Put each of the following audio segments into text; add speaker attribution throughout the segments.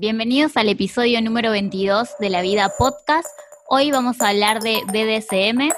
Speaker 1: Bienvenidos al episodio número 22 de La Vida Podcast. Hoy vamos a hablar de BDSM.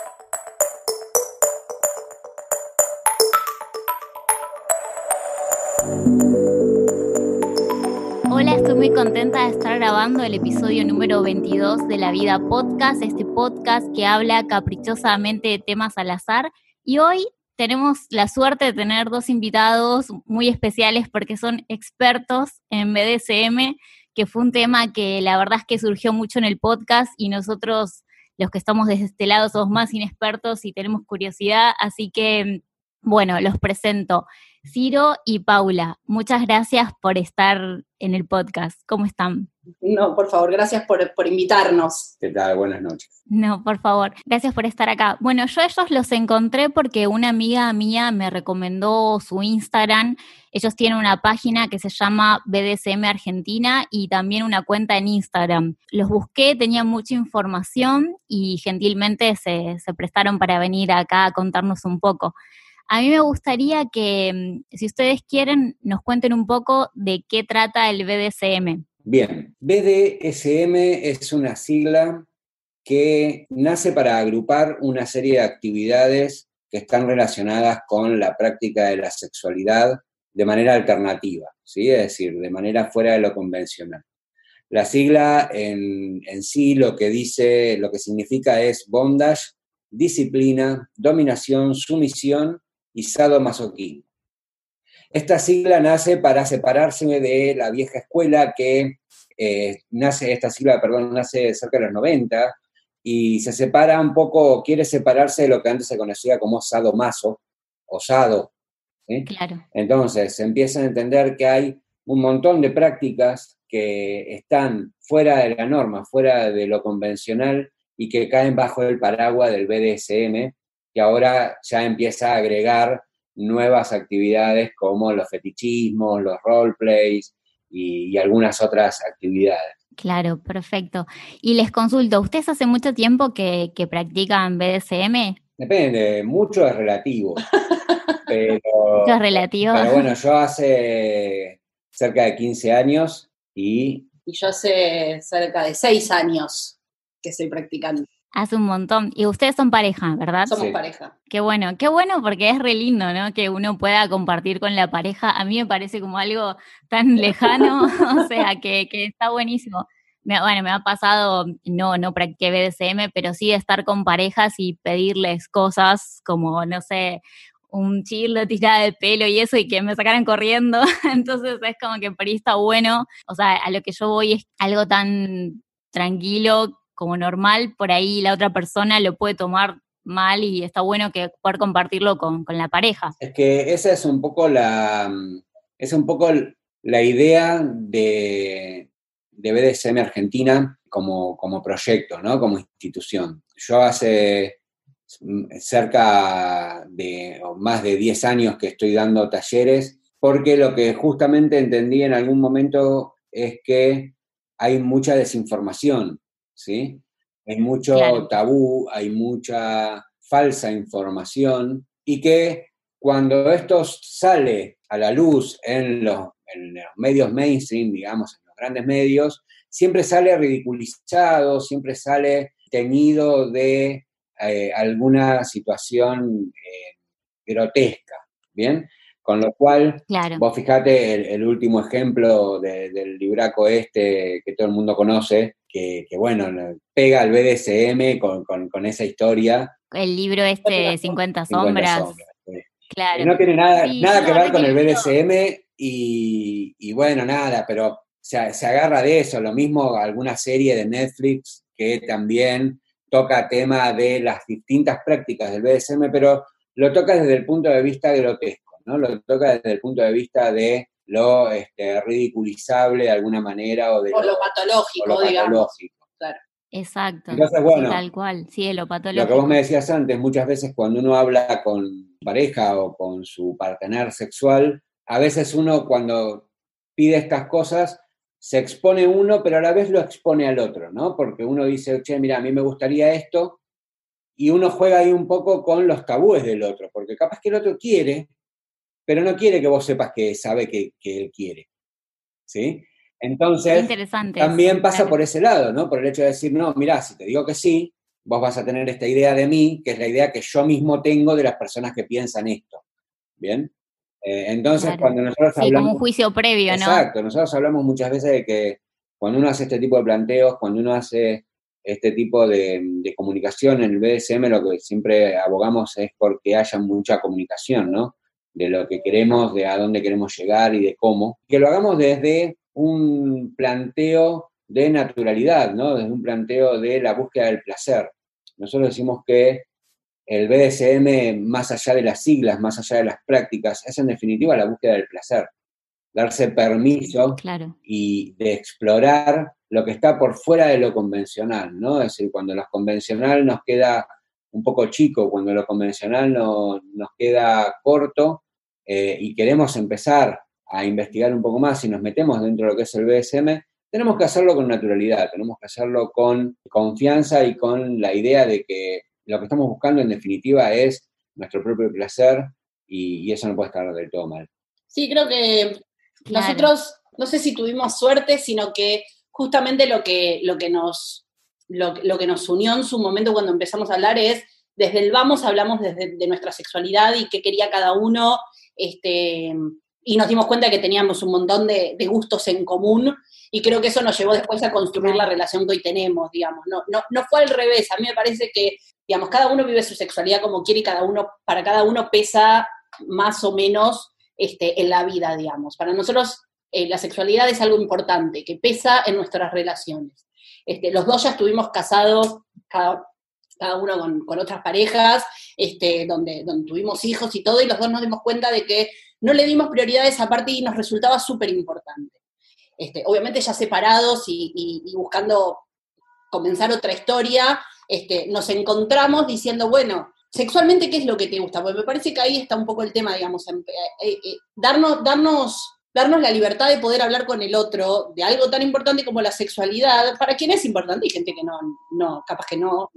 Speaker 1: Hola, estoy muy contenta de estar grabando el episodio número 22 de La Vida Podcast, este podcast que habla caprichosamente de temas al azar. Y hoy tenemos la suerte de tener dos invitados muy especiales porque son expertos en BDSM que fue un tema que la verdad es que surgió mucho en el podcast y nosotros, los que estamos desde este lado, somos más inexpertos y tenemos curiosidad, así que, bueno, los presento. Ciro y Paula, muchas gracias por estar en el podcast. ¿Cómo están?
Speaker 2: No, por favor, gracias por, invitarnos.
Speaker 3: ¿Qué tal? Buenas noches.
Speaker 1: No, por favor, gracias por estar acá. Bueno, yo a ellos los encontré porque una amiga mía me recomendó su Instagram. Ellos tienen una página que se llama BDSM Argentina y también una cuenta en Instagram. Los busqué, tenían mucha información y gentilmente se, se prestaron para venir acá a contarnos un poco. A mí me gustaría que, mm, si ustedes quieren, nos cuenten un poco de qué trata el BDSM.
Speaker 3: Bien, BDSM es una sigla que nace para agrupar una serie de actividades que están relacionadas con la práctica de la sexualidad de manera alternativa, ¿sí? es decir, de manera fuera de lo convencional. La sigla en, en sí lo que dice, lo que significa es bondage, disciplina, dominación, sumisión y sadomasoquismo. Esta sigla nace para separarse de la vieja escuela que eh, nace, esta sigla, perdón, nace cerca de los 90 y se separa un poco, quiere separarse de lo que antes se conocía como sadomaso o sado.
Speaker 1: Claro.
Speaker 3: Entonces, se empieza a entender que hay un montón de prácticas que están fuera de la norma, fuera de lo convencional y que caen bajo el paraguas del BDSM, que ahora ya empieza a agregar nuevas actividades como los fetichismos, los roleplays y, y algunas otras actividades.
Speaker 1: Claro, perfecto. Y les consulto, ¿ustedes hace mucho tiempo que, practican BDSM?
Speaker 3: Depende, mucho es relativo. pero,
Speaker 1: mucho es relativo.
Speaker 3: Pero bueno, yo hace cerca de 15 años y...
Speaker 2: Y yo hace cerca de 6 años que estoy practicando.
Speaker 1: Hace un montón. Y ustedes son pareja, ¿verdad?
Speaker 2: Somos pareja.
Speaker 1: Qué bueno, qué bueno porque es re lindo, ¿no? Que uno pueda compartir con la pareja. A mí me parece como algo tan lejano, o sea, que, que está buenísimo. bueno, me ha pasado, no, no practiqué BDSM, pero sí estar con parejas y pedirles cosas como, no sé, un chirlo tirada de pelo y eso y que me sacaran corriendo. Entonces es como que por ahí está bueno. O sea, a lo que yo voy es algo tan tranquilo como normal, por ahí la otra persona lo puede tomar mal y está bueno que poder compartirlo con, la pareja.
Speaker 3: Es que esa es un poco la, es un poco la idea de, de BDSM Argentina como, como proyecto, ¿no? como institución. Yo hace cerca de más de 10 años que estoy dando talleres, porque lo que justamente entendí en algún momento es que hay mucha desinformación ¿sí? Hay mucho tabú, hay mucha falsa información y que cuando esto sale a la luz en los, medios mainstream, digamos, en los grandes medios, siempre sale ridiculizado, siempre sale teñido de eh, alguna situación eh, grotesca, ¿bien? Con lo cual, vos fijate el, último ejemplo del libraco este que todo el mundo conoce, que, bueno, pega al BDSM con, esa historia.
Speaker 1: El libro este 50 sombras.
Speaker 3: Claro. no tiene nada, nada que ver con el BDSM y, bueno, nada, pero se, se, agarra de eso. Lo mismo alguna serie de Netflix que también toca tema de las distintas prácticas del BDSM, pero lo toca desde el punto de vista grotesco, ¿no? Lo toca desde el punto de vista de lo este, ridiculizable de alguna manera o de
Speaker 2: lo, patológico, digamos. Claro.
Speaker 1: Exacto.
Speaker 3: Entonces, bueno,
Speaker 1: tal cual, sí, lo patológico.
Speaker 3: Lo que vos me decías antes, muchas veces cuando uno habla con pareja o con su partener sexual, a veces uno cuando pide estas cosas se expone uno, pero a la vez lo expone al otro, ¿no? Porque uno dice, che, mira, a mí me gustaría esto, y uno juega ahí un poco con los tabúes del otro, porque capaz que el otro quiere, pero no quiere que vos sepas que sabe que, él quiere. ¿Sí? Entonces, también pasa
Speaker 1: claro.
Speaker 3: por ese lado, ¿no? Por el hecho de decir, no, mirá, si te digo que sí, vos vas a tener esta idea de mí, que es la idea que yo mismo tengo de las personas que piensan esto. ¿Bien? Eh, entonces,
Speaker 1: Claro.
Speaker 3: cuando nosotros
Speaker 1: Sí,
Speaker 3: hablamos...
Speaker 1: como un juicio previo, ¿no?
Speaker 3: Exacto, nosotros hablamos muchas veces de que cuando uno hace este tipo de planteos, cuando uno hace este tipo de, de comunicación en el BDSM, lo que siempre abogamos es porque haya mucha comunicación, ¿no? De lo que queremos, de a dónde queremos llegar y de cómo. Que lo hagamos desde un planteo de naturalidad, ¿no? Desde un planteo de la búsqueda del placer. Nosotros decimos que el BDSM, más allá de las siglas, más allá de las prácticas, es en definitiva la búsqueda del placer. Darse permiso
Speaker 1: Claro.
Speaker 3: y de explorar lo que está por fuera de lo convencional, ¿no? Es decir, cuando lo convencional nos queda un poco chico, cuando lo convencional no- nos queda corto eh, y queremos empezar a investigar un poco más y nos metemos dentro de lo que es el BSM, tenemos que hacerlo con naturalidad, tenemos que hacerlo con confianza y con la idea de que lo que estamos buscando en definitiva es nuestro propio placer y, y eso no puede estar del todo mal.
Speaker 2: Sí, creo que
Speaker 1: Claro.
Speaker 2: nosotros, no sé si tuvimos suerte, sino que justamente lo que, lo que nos lo, lo que nos unió en su momento cuando empezamos a hablar es, desde el vamos hablamos desde de nuestra sexualidad y qué quería cada uno, este, y nos dimos cuenta que teníamos un montón de, gustos en común, y creo que eso nos llevó después a construir la relación que hoy tenemos, digamos. No, no, no fue al revés, a mí me parece que, digamos, cada uno vive su sexualidad como quiere y cada uno, para cada uno pesa más o menos este, en la vida, digamos. Para nosotros eh, la sexualidad es algo importante, que pesa en nuestras relaciones. Este, los dos ya estuvimos casados, cada, cada uno con, con, otras parejas, este, donde, donde tuvimos hijos y todo, y los dos nos dimos cuenta de que no le dimos prioridad a esa parte y nos resultaba súper importante. Este, obviamente ya separados y, y, y, buscando comenzar otra historia, este, nos encontramos diciendo, bueno, sexualmente, ¿qué es lo que te gusta? Porque me parece que ahí está un poco el tema, digamos, eh, eh, darnos, darnos darnos la libertad de poder hablar con el otro de algo tan importante como la sexualidad, para quien es importante y gente que no, no capaz que no,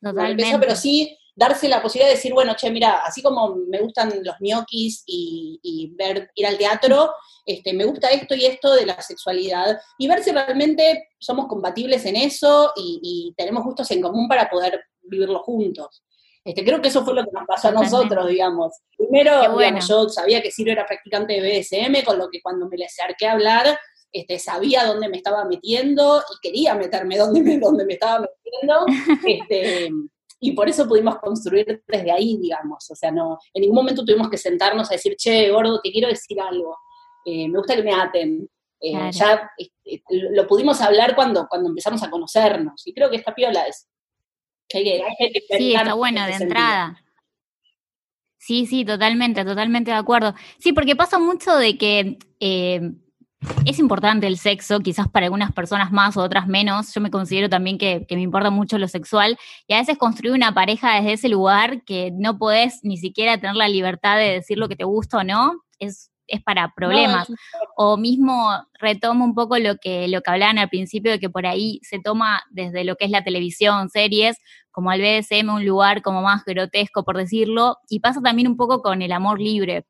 Speaker 2: no pero sí darse la posibilidad de decir, bueno, che, mira, así como me gustan los ñoquis y, y, ver, ir al teatro, este, me gusta esto y esto de la sexualidad, y ver si realmente somos compatibles en eso y, y tenemos gustos en común para poder vivirlo juntos. Este, creo que eso fue lo que nos pasó a nosotros, digamos. Primero,
Speaker 1: bueno.
Speaker 2: digamos, yo sabía que Ciro era practicante de BDSM, con lo que cuando me le acerqué a hablar, este, sabía dónde me estaba metiendo y quería meterme donde me, donde me estaba metiendo. este, y por eso pudimos construir desde ahí, digamos. O sea, no, en ningún momento tuvimos que sentarnos a decir, che, gordo, te quiero decir algo. Eh, me gusta que me aten. Eh, claro. Ya este, lo pudimos hablar cuando, cuando empezamos a conocernos. Y creo que esta piola es hay que, hay que
Speaker 1: sí, está bueno de entrada. Sí, sí, totalmente, totalmente de acuerdo. Sí, porque pasa mucho de que eh, es importante el sexo, quizás para algunas personas más o otras menos. Yo me considero también que, que, me importa mucho lo sexual y a veces construir una pareja desde ese lugar que no podés ni siquiera tener la libertad de decir lo que te gusta o no, es, es para problemas. No. O mismo retomo un poco lo que, lo que hablaban al principio de que por ahí se toma desde lo que es la televisión, series, como al BDSM, un lugar como más grotesco, por decirlo, y pasa también un poco con el amor libre.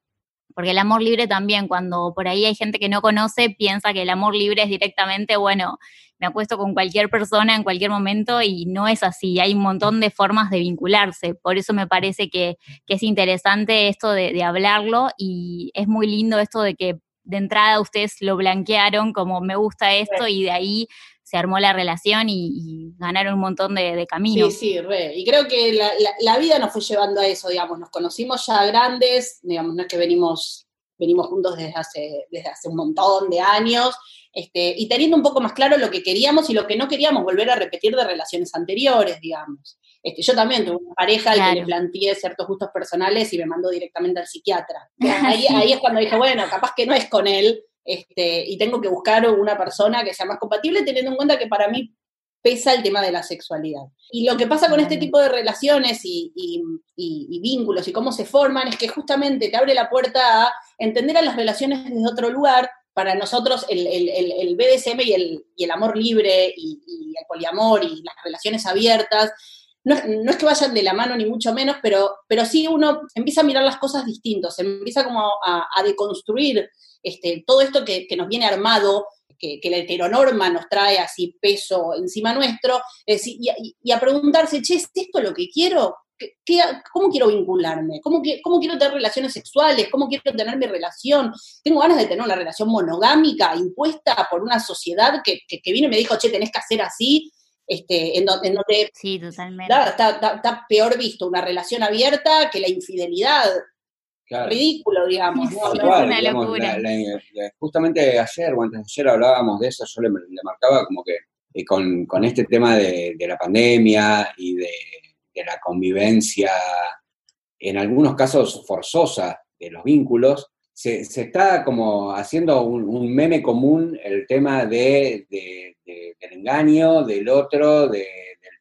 Speaker 1: Porque el amor libre también, cuando por ahí hay gente que no conoce, piensa que el amor libre es directamente, bueno, me acuesto con cualquier persona en cualquier momento y no es así. Hay un montón de formas de vincularse. Por eso me parece que, que es interesante esto de, de hablarlo y es muy lindo esto de que de entrada ustedes lo blanquearon como me gusta esto y de ahí se armó la relación y, y ganaron un montón de, de caminos.
Speaker 2: Sí, sí, re. Y creo que la, la, la, vida nos fue llevando a eso, digamos, nos conocimos ya grandes, digamos, no es que venimos, venimos juntos desde hace, desde hace un montón de años, este, y teniendo un poco más claro lo que queríamos y lo que no queríamos volver a repetir de relaciones anteriores, digamos. Este, yo también tuve una pareja claro. al que le planteé ciertos gustos personales y me mandó directamente al psiquiatra. Ahí, sí. ahí es cuando dije, bueno, capaz que no es con él, este, y tengo que buscar una persona que sea más compatible, teniendo en cuenta que para mí pesa el tema de la sexualidad. Y lo que pasa con este tipo de relaciones y, y, y, y, vínculos y cómo se forman es que justamente te abre la puerta a entender a las relaciones desde otro lugar. Para nosotros el, el, el, el BDSM y el, el, amor libre y, el poliamor y las relaciones abiertas no, es que vayan de la mano ni mucho menos, pero, pero sí uno empieza a mirar las cosas distintos, empieza como a, deconstruir este, todo esto que, que, nos viene armado que, la heteronorma nos trae así peso encima nuestro, y, a preguntarse, che, ¿es esto lo que quiero? ¿Cómo quiero vincularme? ¿Cómo, ¿Cómo quiero tener relaciones sexuales? ¿Cómo quiero tener mi relación? Tengo ganas de tener una relación monogámica impuesta por una sociedad que, que, vino y me dijo, che, tenés que hacer así, este, en, donde,
Speaker 1: sí, totalmente.
Speaker 2: Está, peor visto una relación abierta que la infidelidad. Ridículo, digamos.
Speaker 3: justamente ayer o antes de ayer hablábamos de eso, yo le, marcaba como que eh, con, con, este tema de, de, la pandemia y de, de, la convivencia, en algunos casos forzosa de los vínculos, se, se está como haciendo un, un, meme común el tema de, del engaño, del otro, del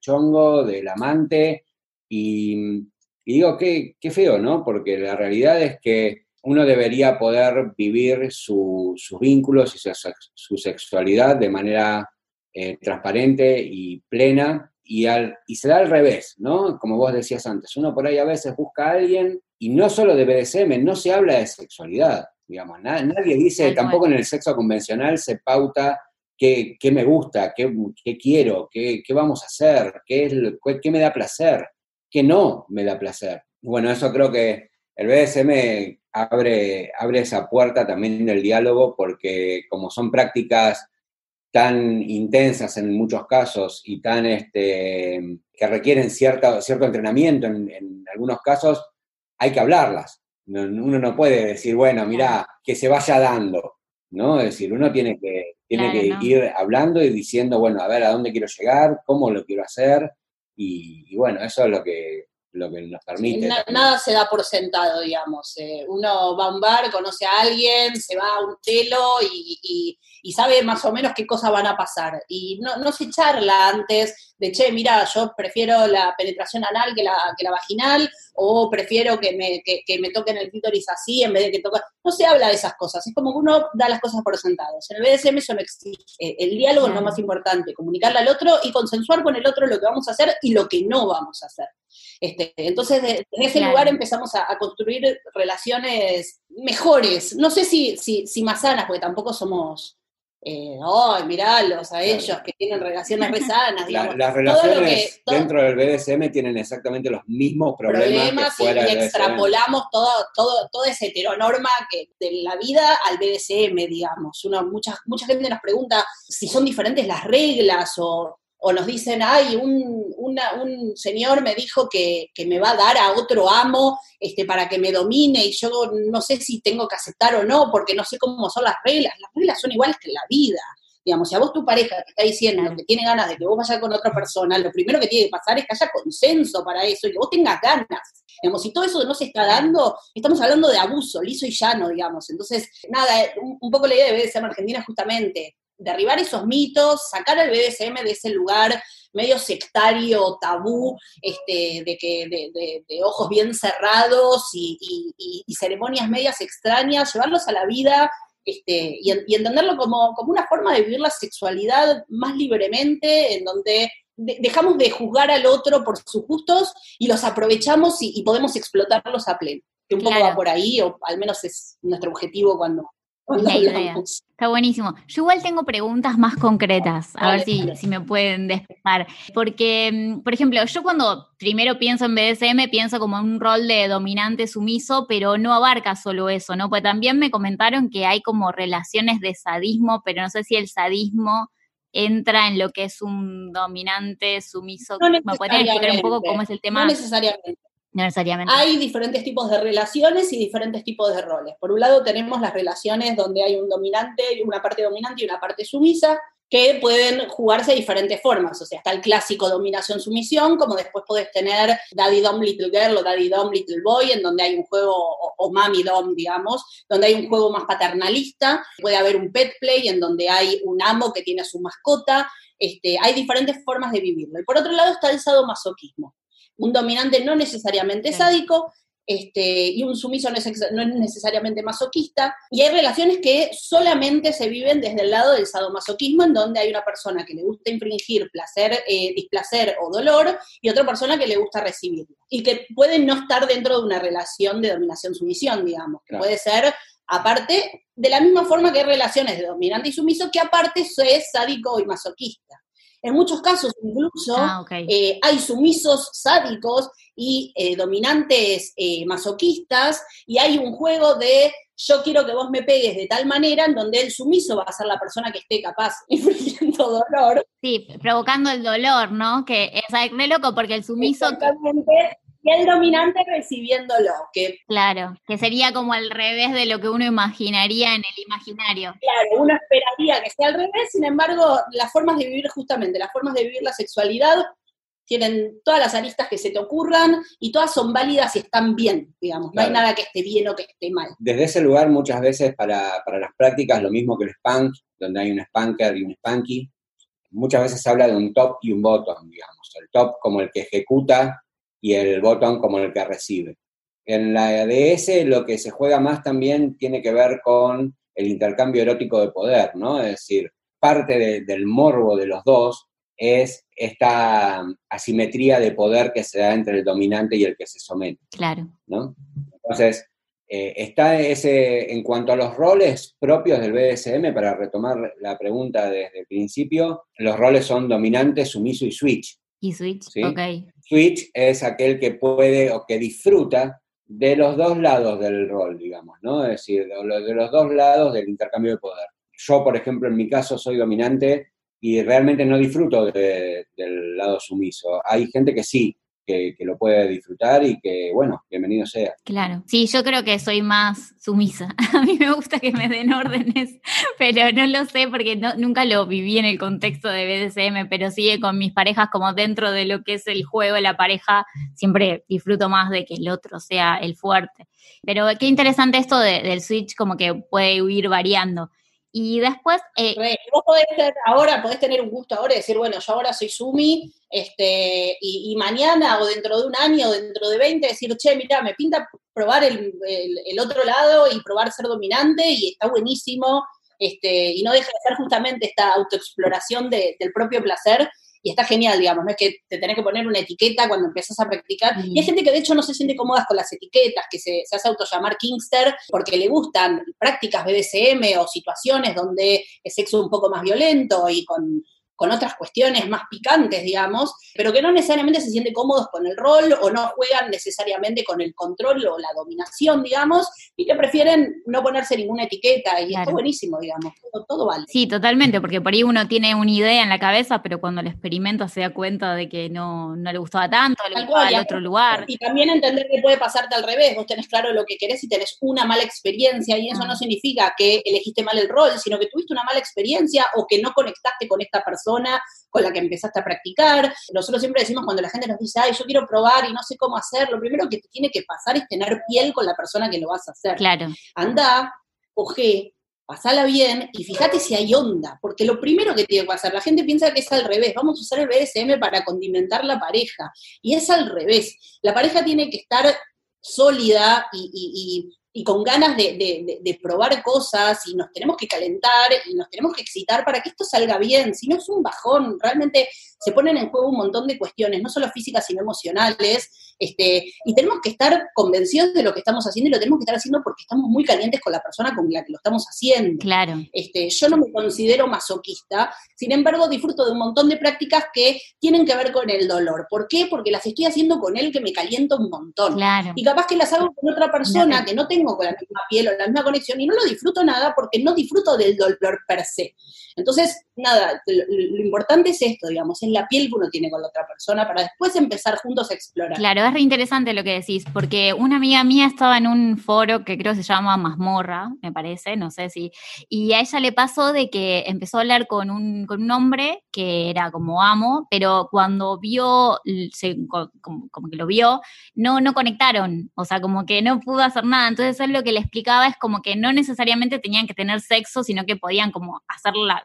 Speaker 3: chongo, del amante, y y digo, qué, qué feo, ¿no? Porque la realidad es que uno debería poder vivir sus vínculos y su, sexualidad de manera eh, transparente y plena, y, al, y se da al revés, ¿no? Como vos decías antes, uno por ahí a veces busca a alguien, y no solo de BDSM, no se habla de sexualidad, digamos, nadie dice, tampoco en el sexo convencional se pauta qué, qué me gusta, qué, qué quiero, qué, qué, vamos a hacer, qué, es, qué me da placer que no me da placer. Bueno, eso creo que el BDSM abre, abre esa puerta también del diálogo porque como son prácticas tan intensas en muchos casos y tan este, que requieren cierto entrenamiento en, algunos casos, hay que hablarlas. uno no puede decir, bueno, mira, que se vaya dando, ¿no? Es decir, uno tiene que, tiene que ir hablando y diciendo, bueno, a ver, a dónde quiero llegar, cómo lo quiero hacer, y, bueno, eso es lo que, lo que nos permite.
Speaker 2: nada se da por sentado, digamos. Eh, uno va a un bar, conoce a alguien, se va a un telo y, y, sabe más o menos qué cosas van a pasar. Y no, no se charla antes de, che, mira, yo prefiero la penetración anal que la, que la vaginal, o prefiero que me, que, me toquen el clítoris así en vez de que toque... No se habla de esas cosas, es como que uno da las cosas por sentados. En el BDSM eso no existe. Eh, el diálogo es lo más importante, comunicarle al otro y consensuar con el otro lo que vamos a hacer y lo que no vamos a hacer. Este, entonces, en ese lugar empezamos a, construir relaciones mejores, no sé si, si, si más sanas, porque tampoco somos eh, ¡ay, miralos a ellos que tienen relaciones re sanas!
Speaker 3: las relaciones dentro del BDSM tienen exactamente los mismos problemas,
Speaker 2: y, extrapolamos todo, todo, toda esa heteronorma que, de la vida al BDSM, digamos. Mucha, mucha gente nos pregunta si son diferentes las reglas o o nos dicen, ay, un, un señor me dijo que, me va a dar a otro amo este, para que me domine y yo no sé si tengo que aceptar o no, porque no sé cómo son las reglas. Las reglas son iguales que la vida. Digamos, si a vos tu pareja te está diciendo que tiene ganas de que vos vayas con otra persona, lo primero que tiene que pasar es que haya consenso para eso y que vos tengas ganas. Digamos, si todo eso no se está dando, estamos hablando de abuso, liso y llano, digamos. Entonces, nada, un, poco la idea de BDSM Argentina justamente derribar esos mitos, sacar al BDSM de ese lugar medio sectario, tabú, este, de, que, de, ojos bien cerrados y, ceremonias medias extrañas, llevarlos a la vida este, y, entenderlo como, una forma de vivir la sexualidad más libremente, en donde dejamos de juzgar al otro por sus gustos y los aprovechamos y, podemos explotarlos a pleno. Que un poco va por ahí, o al menos es nuestro objetivo cuando,
Speaker 1: Está buenísimo. Yo igual tengo preguntas más concretas, a ver si, si, me pueden despejar. Porque, mm, por ejemplo, yo cuando primero pienso en BDSM, pienso como un rol de dominante sumiso, pero no abarca solo eso, ¿no? Pues también me comentaron que hay como relaciones de sadismo, pero no sé si el sadismo entra en lo que es un dominante sumiso. ¿Me podrían explicar un poco cómo es el tema?
Speaker 2: No necesariamente. Hay diferentes tipos de relaciones y diferentes tipos de roles. Por un lado tenemos las relaciones donde hay un dominante, una parte dominante y una parte sumisa, que pueden jugarse de diferentes formas. O sea, está el clásico dominación-sumisión, como después podés tener Daddy Dom Little Girl o Daddy Dom Little Boy, en donde hay un juego, o, Mami Dom, digamos, donde hay un juego más paternalista. Puede haber un pet play, en donde hay un amo que tiene a su mascota. Este, hay diferentes formas de vivirlo. Y por otro lado está el sadomasoquismo, un dominante no necesariamente sádico, este, y un sumiso no es, necesariamente masoquista, y hay relaciones que solamente se viven desde el lado del sadomasoquismo, en donde hay una persona que le gusta infringir placer, eh, displacer o dolor, y otra persona que le gusta recibirlo, y que puede no estar dentro de una relación de dominación-sumisión, digamos, que puede ser Aparte, de la misma forma que hay relaciones de dominante y sumiso, que aparte es sádico y masoquista. En muchos casos incluso ah, eh, hay sumisos sádicos y eh, dominantes eh, masoquistas y hay un juego de yo quiero que vos me pegues de tal manera en donde el sumiso va a ser la persona que esté capaz infligiendo dolor.
Speaker 1: Sí, provocando el dolor, ¿no? Que es re loco porque el sumiso...
Speaker 2: Exactamente, y el dominante recibiéndolo. Que,
Speaker 1: claro, que sería como al revés de lo que uno imaginaría en el imaginario.
Speaker 2: Claro, uno esperaría que sea al revés, sin embargo, las formas de vivir justamente, las formas de vivir la sexualidad tienen todas las aristas que se te ocurran y todas son válidas y están bien, digamos. No hay nada que esté bien o que esté mal.
Speaker 3: Desde ese lugar, muchas veces para, para las prácticas, lo mismo que el spank, donde hay un spanker y un spanky, muchas veces se habla de un top y un bottom, digamos. El top como el que ejecuta y el bottom como el que recibe. En la ADS lo que se juega más también tiene que ver con el intercambio erótico de poder, ¿no? Es decir, parte del morbo de los dos es esta asimetría de poder que se da entre el dominante y el que se somete.
Speaker 1: Claro.
Speaker 3: ¿no? Entonces, eh, está ese, en cuanto a los roles propios del BDSM, para retomar la pregunta desde el principio, los roles son dominante, sumiso y switch.
Speaker 1: Y switch, ok.
Speaker 3: Switch es aquel que puede o que disfruta de los dos lados del rol, digamos, ¿no? Es decir, de los dos lados del intercambio de poder. Yo, por ejemplo, en mi caso soy dominante y realmente no disfruto del lado sumiso. Hay gente que sí, que, lo puede disfrutar y que, bueno, bienvenido sea.
Speaker 1: Claro, sí, yo creo que soy más sumisa. A mí me gusta que me den órdenes, pero no lo sé porque nunca lo viví en el contexto de BDSM, pero sí con mis parejas como dentro de lo que es el juego, la pareja, siempre disfruto más de que el otro sea el fuerte. Pero qué interesante esto del switch, como que puede ir variando. Y después...
Speaker 2: Eh, vos podés ser ahora, podés tener un gusto ahora y decir, bueno, yo ahora soy Sumi, este, y, mañana o dentro de un año o dentro de 20 decir, che, mira, me pinta probar el, otro lado y probar ser dominante y está buenísimo, este, y no deja de ser justamente esta autoexploración del propio placer y está genial, digamos, no es que te tenés que poner una etiqueta cuando empiezas a practicar. Y hay gente que de hecho no se siente cómoda con las etiquetas, que se, se hace autollamar Kingster porque le gustan prácticas BDSM o situaciones donde es sexo un poco más violento y con con otras cuestiones más picantes, digamos, pero que no necesariamente se sienten cómodos con el rol o no juegan necesariamente con el control o la dominación, digamos, y que prefieren no ponerse ninguna etiqueta y está buenísimo, digamos, todo, vale.
Speaker 1: Sí, totalmente, porque por ahí uno tiene una idea en la cabeza, pero cuando lo experimenta se da cuenta de que no, le gustaba tanto, le gustaba al otro lugar.
Speaker 2: Y también entender que puede pasarte al revés, vos tenés claro lo que querés y tenés una mala experiencia y eso ah. no significa que elegiste mal el rol, sino que tuviste una mala experiencia o que no conectaste con esta persona con la que empezaste a practicar. Nosotros siempre decimos cuando la gente nos dice, ay, yo quiero probar y no sé cómo hacer, lo primero que te tiene que pasar es tener piel con la persona que lo vas a hacer.
Speaker 1: Claro.
Speaker 2: Anda, coge, pasala bien y fíjate si hay onda, porque lo primero que tiene que pasar, la gente piensa que es al revés, vamos a usar el BDSM para condimentar la pareja, y es al revés, la pareja tiene que estar sólida y, y con ganas de, probar cosas y nos tenemos que calentar y nos tenemos que excitar para que esto salga bien. Si no es un bajón, realmente se ponen en juego un montón de cuestiones, no solo físicas, sino emocionales. Este, y tenemos que estar convencidos de lo que estamos haciendo y lo tenemos que estar haciendo porque estamos muy calientes con la persona con la que lo estamos haciendo.
Speaker 1: Claro.
Speaker 2: Este, yo no me considero masoquista, sin embargo disfruto de un montón de prácticas que tienen que ver con el dolor. ¿Por qué? Porque las estoy haciendo con él que me calienta un montón.
Speaker 1: Claro.
Speaker 2: Y capaz que las hago con otra persona que no tengo con la misma piel o la misma conexión y no lo disfruto nada porque no disfruto del dolor per se. Entonces, nada, lo, importante es esto, digamos, es la piel que uno tiene con la otra persona para después empezar juntos a explorar.
Speaker 1: Claro, es re interesante lo que decís, porque una amiga mía estaba en un foro que creo se llama Mazmorra, me parece, no sé si, y a ella le pasó de que empezó a hablar con un, con un hombre que era como amo, pero cuando vio, como, como, que lo vio, no, no conectaron, o sea, como que no pudo hacer nada, entonces lo que le explicaba es como que no necesariamente tenían que tener sexo, sino que podían como hacer la,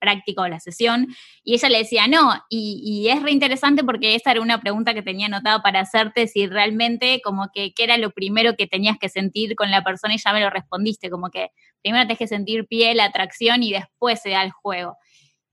Speaker 1: práctica o la sesión, y ella le decía no, y, es reinteresante porque esa era una pregunta que tenía anotada para hacerte, si realmente como que qué era lo primero que tenías que sentir con la persona y ya me lo respondiste, como que primero tenés que sentir piel, atracción y después se da el juego.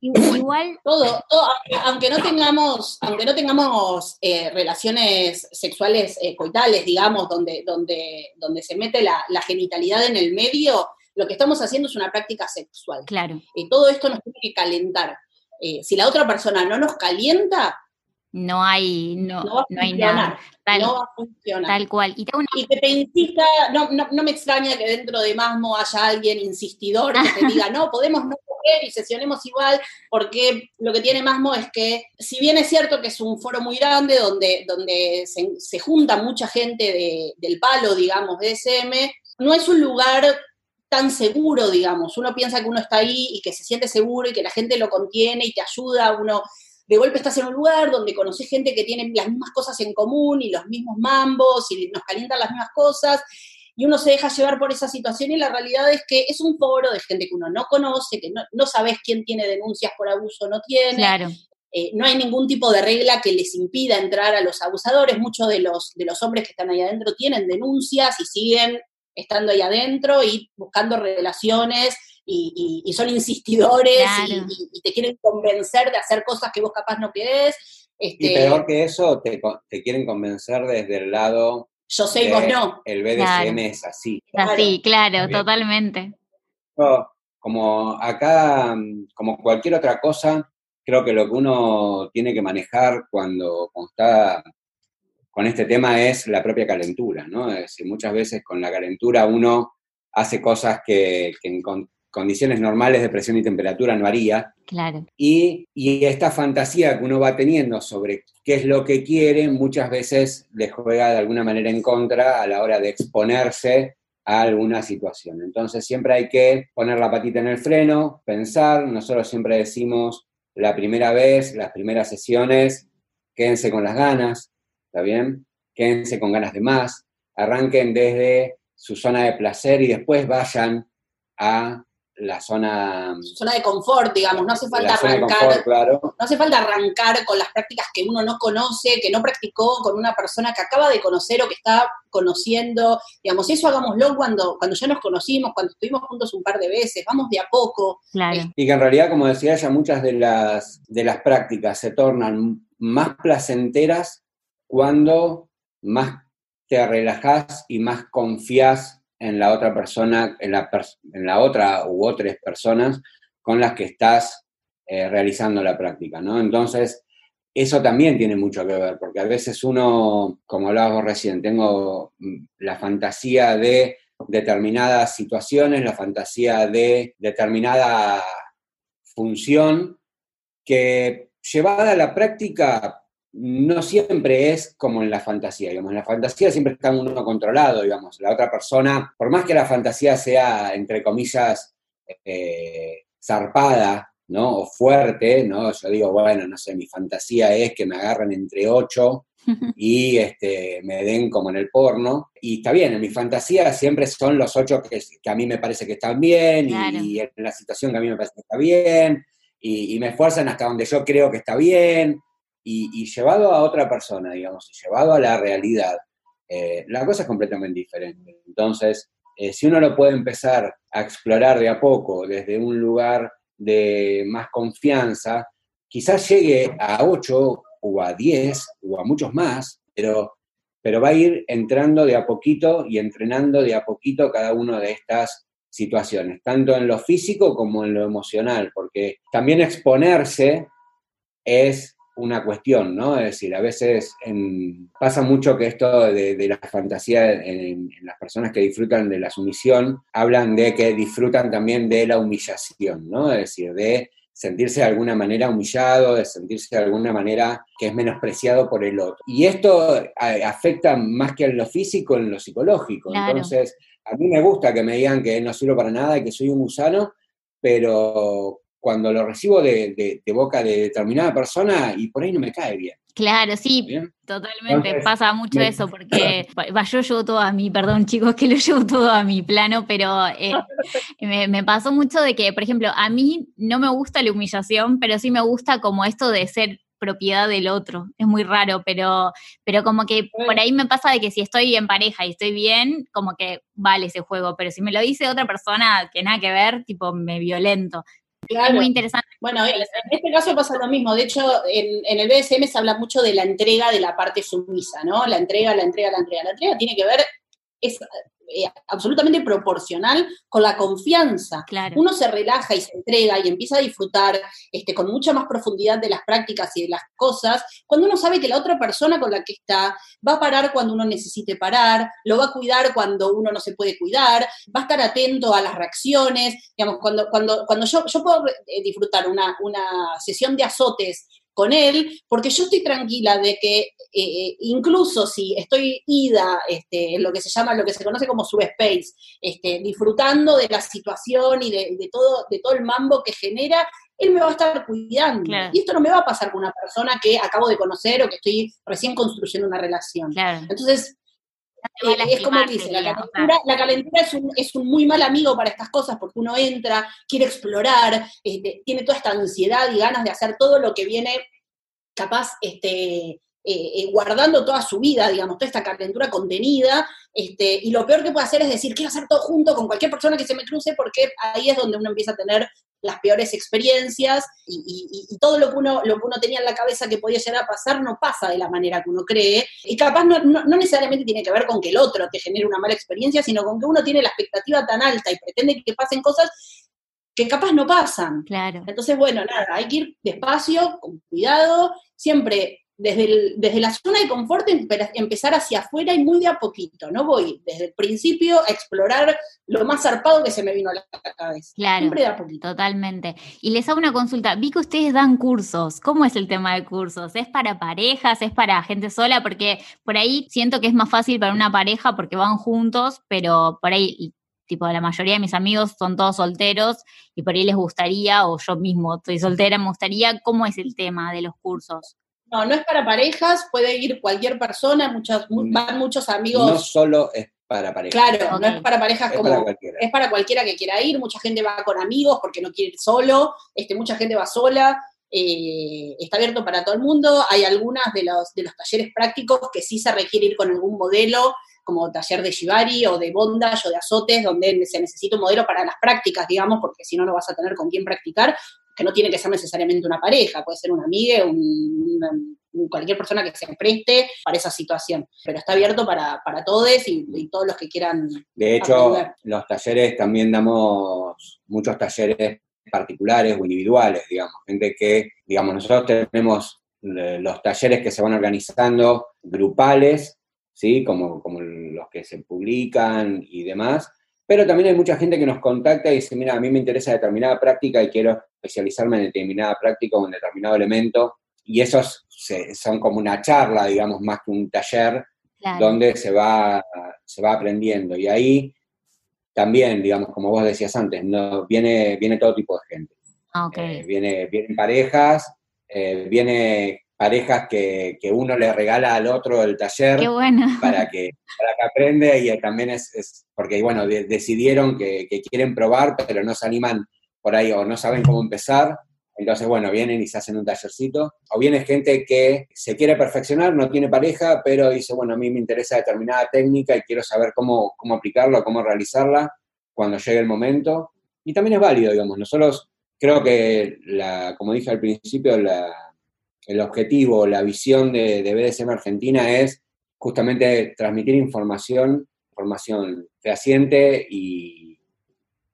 Speaker 1: Igual.
Speaker 2: Todo, todo, aunque no tengamos, aunque no tengamos eh, relaciones sexuales eh, coitales, digamos, donde, donde, donde se mete la, genitalidad en el medio, lo que estamos haciendo es una práctica sexual.
Speaker 1: Claro.
Speaker 2: Y todo esto nos tiene que calentar. Eh, si la otra persona no nos calienta,
Speaker 1: no hay, no, no, hay nada.
Speaker 2: Tal, no va a funcionar.
Speaker 1: Tal cual.
Speaker 2: Y, que te insista, no, no, me extraña que dentro de Masmo haya alguien insistidor que te diga, no, podemos no coger y sesionemos igual, porque lo que tiene Masmo es que, si bien es cierto que es un foro muy grande donde, donde se, junta mucha gente del palo, digamos, de SM, no es un lugar tan seguro, digamos. Uno piensa que uno está ahí y que se siente seguro y que la gente lo contiene y te ayuda, uno de golpe estás en un lugar donde conoces gente que tiene las mismas cosas en común y los mismos mambos y nos calientan las mismas cosas y uno se deja llevar por esa situación y la realidad es que es un foro de gente que uno no conoce, que no, sabes quién tiene denuncias por abuso o no tiene.
Speaker 1: Claro.
Speaker 2: Eh, no hay ningún tipo de regla que les impida entrar a los abusadores. Muchos de los, de los hombres que están ahí adentro tienen denuncias y siguen estando ahí adentro y buscando relaciones y, son insistidores y, te quieren convencer de hacer cosas que vos capaz no querés.
Speaker 3: Este, y peor que eso, te, quieren convencer desde el lado...
Speaker 2: Yo sé y vos no.
Speaker 3: El BDSM es así.
Speaker 1: Así, claro, totalmente.
Speaker 3: como acá, como cualquier otra cosa, creo que lo que uno tiene que manejar cuando, está con este tema es la propia calentura, ¿no? Es decir, muchas veces con la calentura uno hace cosas que, que, condiciones normales de presión y temperatura no haría.
Speaker 1: Claro.
Speaker 3: Y, esta fantasía que uno va teniendo sobre qué es lo que quiere, muchas veces le juega de alguna manera en contra a la hora de exponerse a alguna situación. Entonces siempre hay que poner la patita en el freno, pensar, nosotros siempre decimos la primera vez, las primeras sesiones, quédense con las ganas, ¿está bien? Quédense con ganas de más, arranquen desde su zona de placer y después vayan a la zona...
Speaker 2: Zona de confort, digamos, no hace falta arrancar. No hace falta arrancar con las prácticas que uno no conoce, que no practicó con una persona que acaba de conocer o que está conociendo. Digamos, eso hagámoslo cuando, cuando ya nos conocimos, cuando estuvimos juntos un par de veces, vamos de a poco.
Speaker 3: Y que en realidad, como decía ya, muchas de las, de las prácticas se tornan más placenteras cuando más te relajas y más confías en la otra persona, en la, en la otra u otras personas con las que estás eh, realizando la práctica, ¿no? Entonces, eso también tiene mucho que ver, porque a veces uno, como hablábamos recién, tengo mm, la fantasía de determinadas situaciones, la fantasía de determinada función que llevada a la práctica no siempre es como en la fantasía, digamos. En la fantasía siempre está uno controlado, digamos. La otra persona, por más que la fantasía sea, entre comillas, eh, zarpada, ¿no? O fuerte, ¿no? Yo digo, bueno, no sé, mi fantasía es que me agarren entre ocho y este, me den como en el porno. Y está bien, en mi fantasía siempre son los ocho que, a mí me parece que están bien y, en la situación que a mí me parece que está bien y, y me esfuerzan hasta donde yo creo que está bien y, llevado a otra persona, digamos, y llevado a la realidad, eh, la cosa es completamente diferente. Entonces, eh, si uno lo puede empezar a explorar de a poco, desde un lugar de más confianza, quizás llegue a 8 o a 10 o a muchos más, pero, pero va a ir entrando de a poquito y entrenando de a poquito cada una de estas situaciones, tanto en lo físico como en lo emocional, porque también exponerse es una cuestión, ¿no? Es decir, a veces pasa mucho que esto de, la fantasía en, las personas que disfrutan de la sumisión, hablan de que disfrutan también de la humillación, ¿no? Es decir, de sentirse de alguna manera humillado, de sentirse de alguna manera que es menospreciado por el otro. Y esto afecta más que en lo físico, en lo psicológico. Entonces, a mí me gusta que me digan que no sirvo para nada y que soy un gusano, pero cuando lo recibo de, boca de determinada persona y por ahí no me cae bien.
Speaker 1: Claro, sí, totalmente. Pasa mucho eso porque yo llevo todo a mí, perdón chicos que lo llevo todo a mi plano, pero eh, me, pasó mucho de que, por ejemplo, a mí no me gusta la humillación, pero sí me gusta como esto de ser propiedad del otro. Es muy raro, pero, pero como que por ahí me pasa de que si estoy en pareja y estoy bien, como que vale ese juego, pero si me lo dice otra persona que nada que ver, tipo me violento Es muy interesante.
Speaker 2: Bueno, en este caso pasa lo mismo. De hecho, en, en, el BDSM se habla mucho de la entrega de la parte sumisa, ¿no? La entrega, la entrega, la entrega. La entrega tiene que ver, es eh, absolutamente proporcional con la confianza. Uno se relaja y se entrega y empieza a disfrutar este, con mucha más profundidad de las prácticas y de las cosas, cuando uno sabe que la otra persona con la que está va a parar cuando uno necesite parar, lo va a cuidar cuando uno no se puede cuidar, va a estar atento a las reacciones. Digamos, cuando, cuando, cuando yo, yo puedo eh, disfrutar una, una sesión de azotes con él, porque yo estoy tranquila de que eh, eh, incluso si estoy ida este, en lo que se llama, lo que se conoce como subspace, este, disfrutando de la situación y de, todo, de todo el mambo que genera, él me va a estar cuidando. Y esto no me va a pasar con una persona que acabo de conocer o que estoy recién construyendo una relación. Entonces, eh, es como dice, la calentura, es, un, es, un, muy mal amigo para estas cosas porque uno entra, quiere explorar, este, tiene toda esta ansiedad y ganas de hacer todo lo que viene capaz este, eh, eh, guardando toda su vida, digamos, toda esta calentura contenida, este, y lo peor que puede hacer es decir, quiero hacer todo junto con cualquier persona que se me cruce, porque ahí es donde uno empieza a tener las peores experiencias y, todo lo que, uno, lo que uno tenía en la cabeza que podía llegar a pasar no pasa de la manera que uno cree, y capaz no, no necesariamente tiene que ver con que el otro te genere una mala experiencia, sino con que uno tiene la expectativa tan alta y pretende que pasen cosas que capaz no pasan.
Speaker 1: Claro.
Speaker 2: Entonces, bueno, nada, hay que ir despacio, con cuidado, siempre desde, desde la zona de confort empezar hacia afuera y muy de a poquito, ¿no? Voy desde el principio a explorar lo más zarpado que se me vino a la cabeza.
Speaker 1: Claro,
Speaker 2: Siempre de a poquito.
Speaker 1: Totalmente. Y les hago una consulta, vi que ustedes dan cursos, ¿cómo es el tema de cursos? ¿Es para parejas, es para gente sola? Porque por ahí siento que es más fácil para una pareja porque van juntos, pero por ahí tipo la mayoría de mis amigos son todos solteros y por ahí les gustaría, o yo mismo estoy soltera, me gustaría, ¿cómo es el tema de los cursos?
Speaker 2: No, no es para parejas, puede ir cualquier persona, muchos, van muchos amigos.
Speaker 3: No solo es para parejas.
Speaker 2: Claro, no es para parejas como. es para cualquiera que quiera ir, mucha gente va con amigos porque no quiere ir solo, este, mucha gente va sola. Eh, está abierto para todo el mundo. Hay algunas de los, de los talleres prácticos que sí se requiere ir con algún modelo como taller de shibari o de bondage o de azotes, donde se necesita un modelo para las prácticas, digamos, porque si no, no vas a tener con quién practicar, que no tiene que ser necesariamente una pareja, puede ser una amiga, un, cualquier persona que se preste para esa situación. Pero está abierto para, para todos y, todos los que quieran.
Speaker 3: De hecho, los talleres también damos muchos talleres particulares o individuales, digamos, gente que, digamos, nosotros tenemos eh, los talleres que se van organizando grupales ¿sí? Como, como los que se publican y demás. Pero también hay mucha gente que nos contacta y dice, mira, a mí me interesa determinada práctica y quiero especializarme en determinada práctica o en determinado elemento. Y esos son como una charla, digamos, más que un taller, donde se va, se va aprendiendo. Y ahí también, digamos, como vos decías antes, no, viene, viene todo tipo de gente.
Speaker 1: Ah,
Speaker 3: eh, viene, vienen parejas, eh, viene parejas que, uno le regala al otro el taller para, que, para que aprende y también es, porque, bueno, decidieron que, quieren probar, pero no se animan por ahí o no saben cómo empezar. Entonces, bueno, vienen y se hacen un tallercito. O viene gente que se quiere perfeccionar, no tiene pareja, pero dice, bueno, a mí me interesa determinada técnica y quiero saber cómo, cómo aplicarla, cómo realizarla cuando llegue el momento. Y también es válido, digamos. Nosotros creo que, la, como dije al principio, la, el objetivo, la visión de, de BDSM Argentina es justamente transmitir información, información fehaciente y,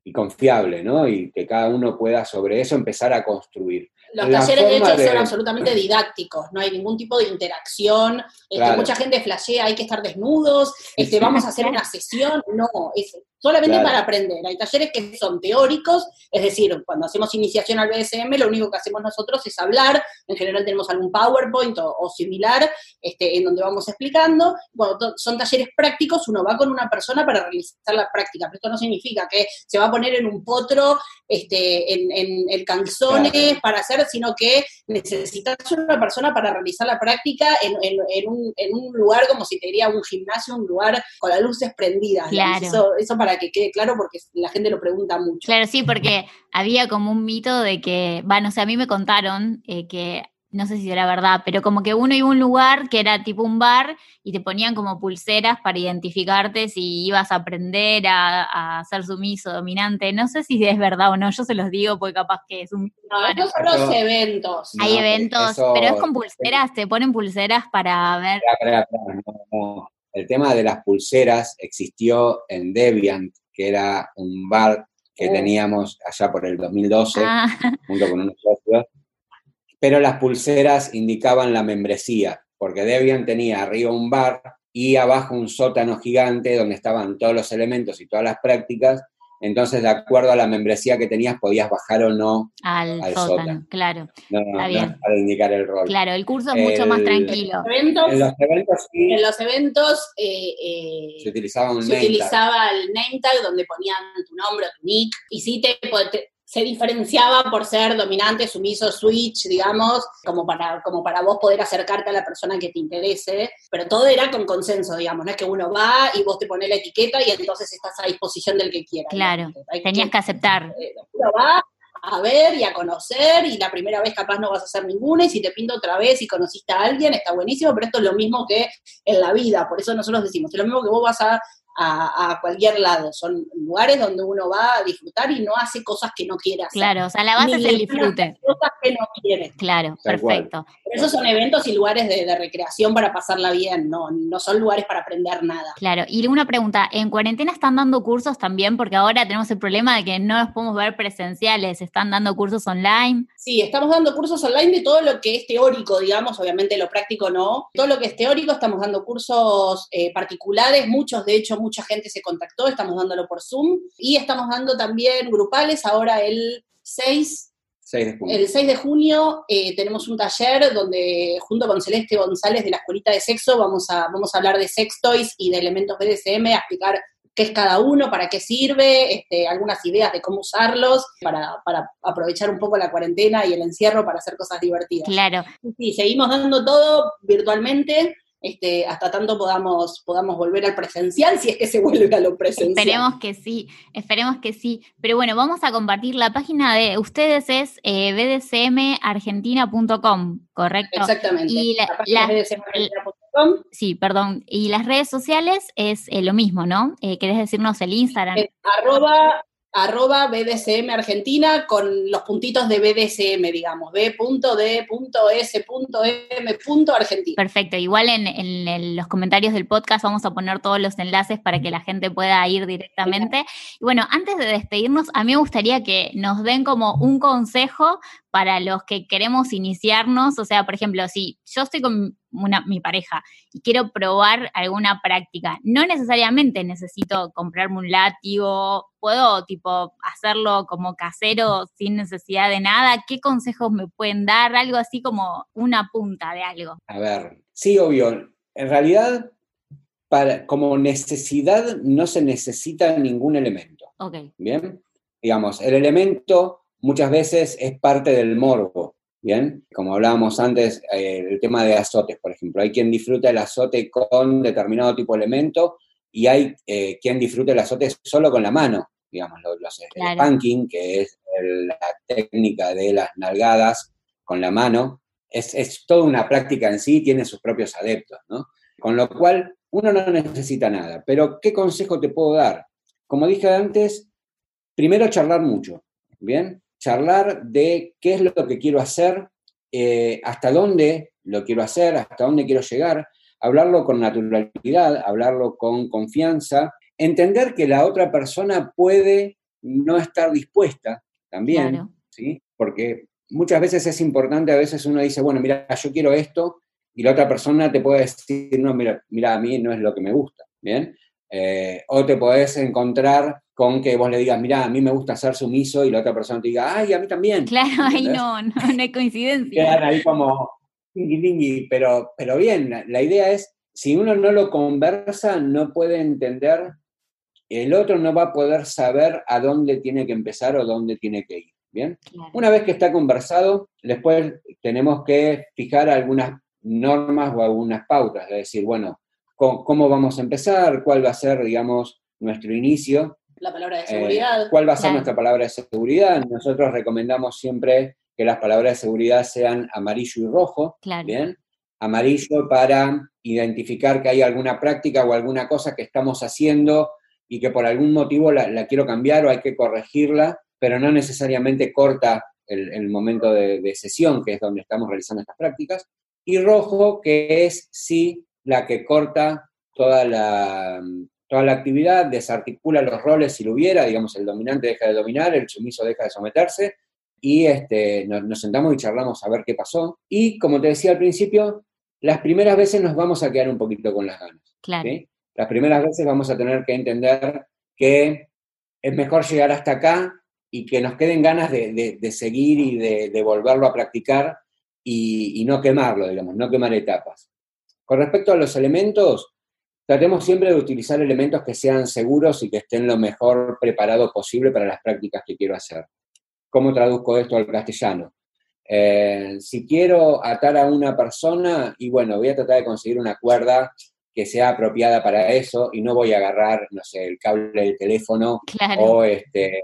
Speaker 3: y, confiable, ¿no? Y que cada uno pueda sobre eso empezar a construir.
Speaker 2: Los talleres, de hecho, son absolutamente didácticos, no hay ningún tipo de interacción, este, mucha gente flashea, hay que estar desnudos, este, vamos a hacer una sesión, no, es solamente para aprender. Hay talleres que son teóricos, es decir, cuando hacemos iniciación al BSM, lo único que hacemos nosotros es hablar, en general tenemos algún PowerPoint o, similar, este, en donde vamos explicando. Cuando son talleres prácticos, uno va con una persona para realizar la práctica, pero esto no significa que se va a poner en un potro, este, en, el canzones para hacer, sino que necesitas una persona para realizar la práctica en, un, lugar como si te diría un gimnasio, un lugar con las luces prendidas. Eso, eso para que quede claro porque la gente lo pregunta mucho.
Speaker 1: Claro, sí, porque había como un mito de que, bueno, o sea, a mí me contaron eh, que no sé si era verdad, pero como que uno iba a un lugar que era tipo un bar y te ponían como pulseras para identificarte si ibas a aprender a, ser sumiso, dominante. No sé si es verdad o no, yo se los digo porque capaz que es un...
Speaker 2: No, estos son los eventos.
Speaker 1: Hay eventos, pero es con pulseras, te ponen pulseras para ver...
Speaker 3: El tema de las pulseras existió en Deviant, que era un bar que oh. teníamos allá por el 2012, ah. junto con unos socios, pero las pulseras indicaban la membresía, porque Debian tenía arriba un bar y abajo un sótano gigante donde estaban todos los elementos y todas las prácticas. Entonces, de acuerdo a la membresía que tenías, podías bajar o no
Speaker 1: al, sótano, Claro.
Speaker 3: No, para indicar el rol.
Speaker 1: Claro, el curso es mucho más tranquilo.
Speaker 2: en los eventos, en los eventos eh,
Speaker 3: eh, se utilizaba un
Speaker 2: se utilizaba el name tag donde ponían tu nombre o tu nick y sí te, te se diferenciaba por ser dominante, sumiso, switch, digamos, como para, como para vos poder acercarte a la persona que te interese, pero todo era con consenso, digamos, no es que uno va y vos te pones la etiqueta y entonces estás a disposición del que quiera.
Speaker 1: Claro, tenías que, aceptar.
Speaker 2: Eh, uno va a ver y a conocer y la primera vez capaz no vas a hacer ninguna y si te pinto otra vez y conociste a alguien está buenísimo, pero esto es lo mismo que en la vida, por eso nosotros decimos, es lo mismo que vos vas a a, cualquier lado. Son lugares donde uno va a disfrutar y no hace cosas que no quiere hacer.
Speaker 1: Claro, o sea, la base es el disfrute.
Speaker 2: Cosas que no quiere.
Speaker 1: Claro, perfecto.
Speaker 2: esos son eventos y lugares de, recreación para pasarla bien, no, no son lugares para aprender nada.
Speaker 1: Claro, y una pregunta, ¿en cuarentena están dando cursos también? Porque ahora tenemos el problema de que no los podemos ver presenciales, ¿están dando cursos online?
Speaker 2: Sí, estamos dando cursos online de todo lo que es teórico, digamos, obviamente lo práctico no. Todo lo que es teórico, estamos dando cursos eh, particulares, muchos de hecho, mucha gente se contactó, estamos dándolo por Zoom y estamos dando también grupales ahora el 6 El 6 de junio eh, tenemos un taller donde junto con Celeste González de la Escuelita de Sexo vamos a, vamos a hablar de sex toys y de elementos BDSM, a explicar qué es cada uno, para qué sirve, este, algunas ideas de cómo usarlos, para, para, aprovechar un poco la cuarentena y el encierro para hacer cosas divertidas.
Speaker 1: Claro.
Speaker 2: Sí, seguimos dando todo virtualmente. Este, hasta tanto podamos, podamos volver al presencial, si es que se vuelve a lo presencial.
Speaker 1: Esperemos que sí, esperemos que sí. Pero bueno, vamos a compartir la página de ustedes es eh, bdcmargentina.com, ¿correcto?
Speaker 2: Exactamente.
Speaker 1: Y la, Sí, perdón. Y las redes sociales es eh, lo mismo, ¿no? Eh, ¿Querés decirnos el Instagram?
Speaker 2: arroba arroba BDSM Argentina con los puntitos de BDSM, digamos, B.D.S.M. Argentina.
Speaker 1: Perfecto, igual en, los comentarios del podcast vamos a poner todos los enlaces para que la gente pueda ir directamente. Y bueno, antes de despedirnos, a mí me gustaría que nos den como un consejo para los que queremos iniciarnos, o sea, por ejemplo, si yo estoy con mi pareja y quiero probar alguna práctica, no necesariamente necesito comprarme un látigo, puedo tipo hacerlo como casero sin necesidad de nada, ¿qué consejos me pueden dar? Algo así como una punta de algo.
Speaker 3: A ver, sí, obvio, en realidad para, como necesidad no se necesita ningún elemento.
Speaker 1: Ok.
Speaker 3: Bien, digamos, el elemento muchas veces es parte del morbo, ¿bien? Como hablábamos antes, eh, el tema de azotes, por ejemplo. Hay quien disfruta el azote con determinado tipo de elemento y hay eh, quien disfruta el azote solo con la mano, digamos, los, el spanking, que es la técnica de las nalgadas con la mano, es, es toda una práctica en sí, tiene sus propios adeptos, ¿no? Con lo cual, uno no necesita nada. Pero, ¿qué consejo te puedo dar? Como dije antes, primero charlar mucho, ¿bien? Charlar de qué es lo que quiero hacer, eh, hasta dónde lo quiero hacer, hasta dónde quiero llegar, hablarlo con naturalidad, hablarlo con confianza, entender que la otra persona puede no estar dispuesta también, ¿sí? Porque muchas veces es importante, a veces uno dice, bueno, mira, yo quiero esto, y la otra persona te puede decir, no, mira, mira a mí no es lo que me gusta, ¿bien? Eh, o te podés encontrar con que vos le digas, mira, a mí me gusta ser sumiso y la otra persona te diga, ay, a mí también.
Speaker 1: Claro, ahí no, no, no hay coincidencia.
Speaker 3: Quedan ahí como, pero, pero bien, la idea es, si uno no lo conversa, no puede entender, el otro no va a poder saber a dónde tiene que empezar o dónde tiene que ir. Bien, una vez que está conversado, después tenemos que fijar algunas normas o algunas pautas, es decir, bueno, cómo, vamos a empezar, cuál va a ser, digamos, nuestro inicio.
Speaker 2: La palabra de seguridad.
Speaker 3: Eh, ¿Cuál va a ser nuestra palabra de seguridad? Nosotros recomendamos siempre que las palabras de seguridad sean amarillo y rojo, ¿bien? Amarillo para identificar que hay alguna práctica o alguna cosa que estamos haciendo y que por algún motivo la, quiero cambiar o hay que corregirla, pero no necesariamente corta el, momento de, de, sesión, que es donde estamos realizando estas prácticas, y rojo, que es sí la que corta toda la, toda la actividad, desarticula los roles si lo hubiera, digamos, el dominante deja de dominar, el sumiso deja de someterse, y este, nos, sentamos y charlamos a ver qué pasó. Y como te decía al principio, las primeras veces nos vamos a quedar un poquito con las ganas.
Speaker 1: Claro.
Speaker 3: Las primeras veces vamos a tener que entender que es mejor llegar hasta acá y que nos queden ganas de, seguir y de, volverlo a practicar y, y no quemarlo, digamos, no quemar etapas. Con respecto a los elementos, tratemos siempre de utilizar elementos que sean seguros y que estén lo mejor preparados posible para las prácticas que quiero hacer. ¿Cómo traduzco esto al castellano? Eh, si quiero atar a una persona, y bueno, voy a tratar de conseguir una cuerda que sea apropiada para eso y no voy a agarrar, no sé, el cable del teléfono o este,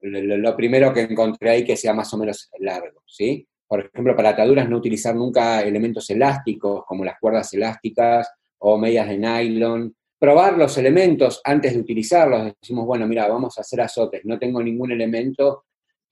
Speaker 3: lo, lo, primero que encontré ahí que sea más o menos largo, ¿sí? Por ejemplo, para ataduras no utilizar nunca elementos elásticos como las cuerdas elásticas o medias de nylon, probar los elementos antes de utilizarlos. Decimos, bueno, mira, vamos a hacer azotes, no tengo ningún elemento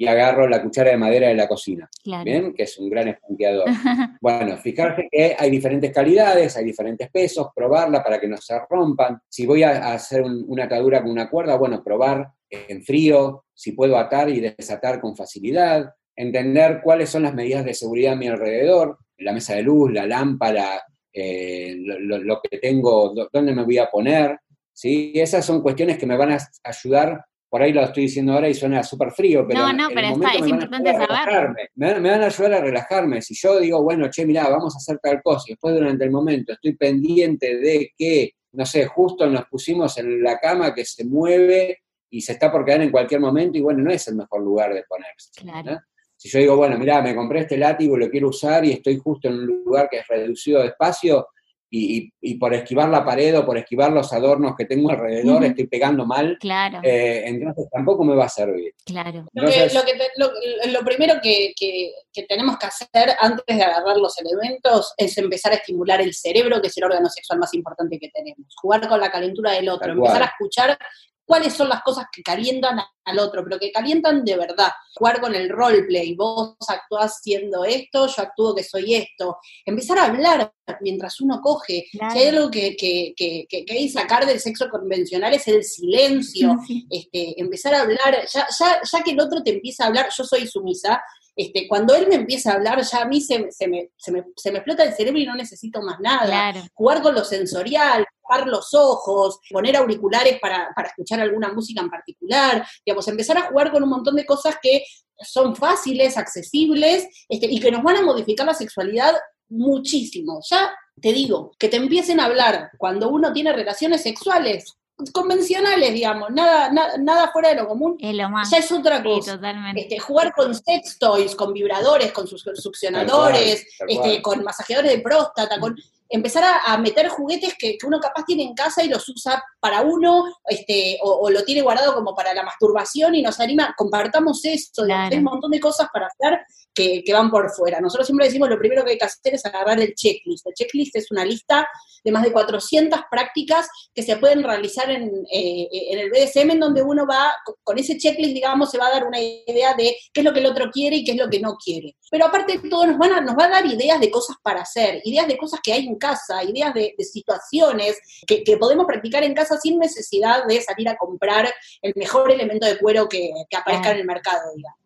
Speaker 3: y agarro la cuchara de madera de la cocina, ¿bien? Que es un gran esponqueador. bueno, fijarse que hay diferentes calidades, hay diferentes pesos, probarla para que no se rompan. Si voy a hacer una atadura con una cuerda, bueno, probar en frío, si puedo atar y desatar con facilidad, entender cuáles son las medidas de seguridad a mi alrededor, la mesa de luz, la lámpara, eh, lo, que tengo, dónde me voy a poner, ¿sí? Esas son cuestiones que me van a ayudar, por ahí lo estoy diciendo ahora y suena súper frío, pero...
Speaker 1: No, no, pero está, es importante saberlo.
Speaker 3: Me, me, van a ayudar a relajarme. Si yo digo, bueno, che, mira, vamos a hacer tal cosa, y después durante el momento estoy pendiente de que, no sé, justo nos pusimos en la cama que se mueve y se está por quedar en cualquier momento, y bueno, no es el mejor lugar de ponerse.
Speaker 1: Claro.
Speaker 3: Si yo digo, bueno, mira, me compré este látigo, lo quiero usar y estoy justo en un lugar que es reducido de espacio y, por esquivar la pared o por esquivar los adornos que tengo alrededor estoy pegando mal,
Speaker 1: claro.
Speaker 3: Eh, entonces tampoco me va a servir.
Speaker 1: Claro.
Speaker 2: lo, primero que, tenemos que hacer antes de agarrar los elementos es empezar a estimular el cerebro, que es el órgano sexual más importante que tenemos. Jugar con la calentura del otro, empezar a escuchar cuáles son las cosas que calientan al otro, pero que calientan de verdad. Jugar con el roleplay, vos actuás siendo esto, yo actúo que soy esto. Empezar a hablar mientras uno coge. Si hay algo que, que, que, que, hay que sacar del sexo convencional es el silencio. Este, empezar a hablar, ya, ya, ya que el otro te empieza a hablar, yo soy sumisa, este, cuando él me empieza a hablar, ya a mí se, se, me, se, me, se me explota el cerebro y no necesito más nada. Jugar con lo sensorial, bajar los ojos, poner auriculares para, para escuchar alguna música en particular, digamos, empezar a jugar con un montón de cosas que son fáciles, accesibles, este, y que nos van a modificar la sexualidad muchísimo. Ya te digo, que te empiecen a hablar cuando uno tiene relaciones sexuales, convencionales, digamos, nada, nada fuera de lo común.
Speaker 1: Es lo más.
Speaker 2: Ya es otra cosa. Este, jugar con sex toys, con vibradores, con sus succionadores, este, con masajeadores de próstata, con empezar a, meter juguetes que, uno capaz tiene en casa y los usa para uno, este, o, lo tiene guardado como para la masturbación y nos anima, compartamos esto, hay un montón de cosas para hacer que, van por fuera. Nosotros siempre decimos lo primero que hay que hacer es agarrar el checklist. El checklist es una lista de más de 400 prácticas que se pueden realizar en, eh, en el BDSM, en donde uno va, con ese checklist, digamos, se va a dar una idea de qué es lo que el otro quiere y qué es lo que no quiere. Pero aparte de todo, nos, van a, nos va a dar ideas de cosas para hacer, ideas de cosas que hay en casa, ideas de, situaciones que, podemos practicar en casa sin necesidad de salir a comprar el mejor elemento de cuero que, que aparezca en el mercado, digamos.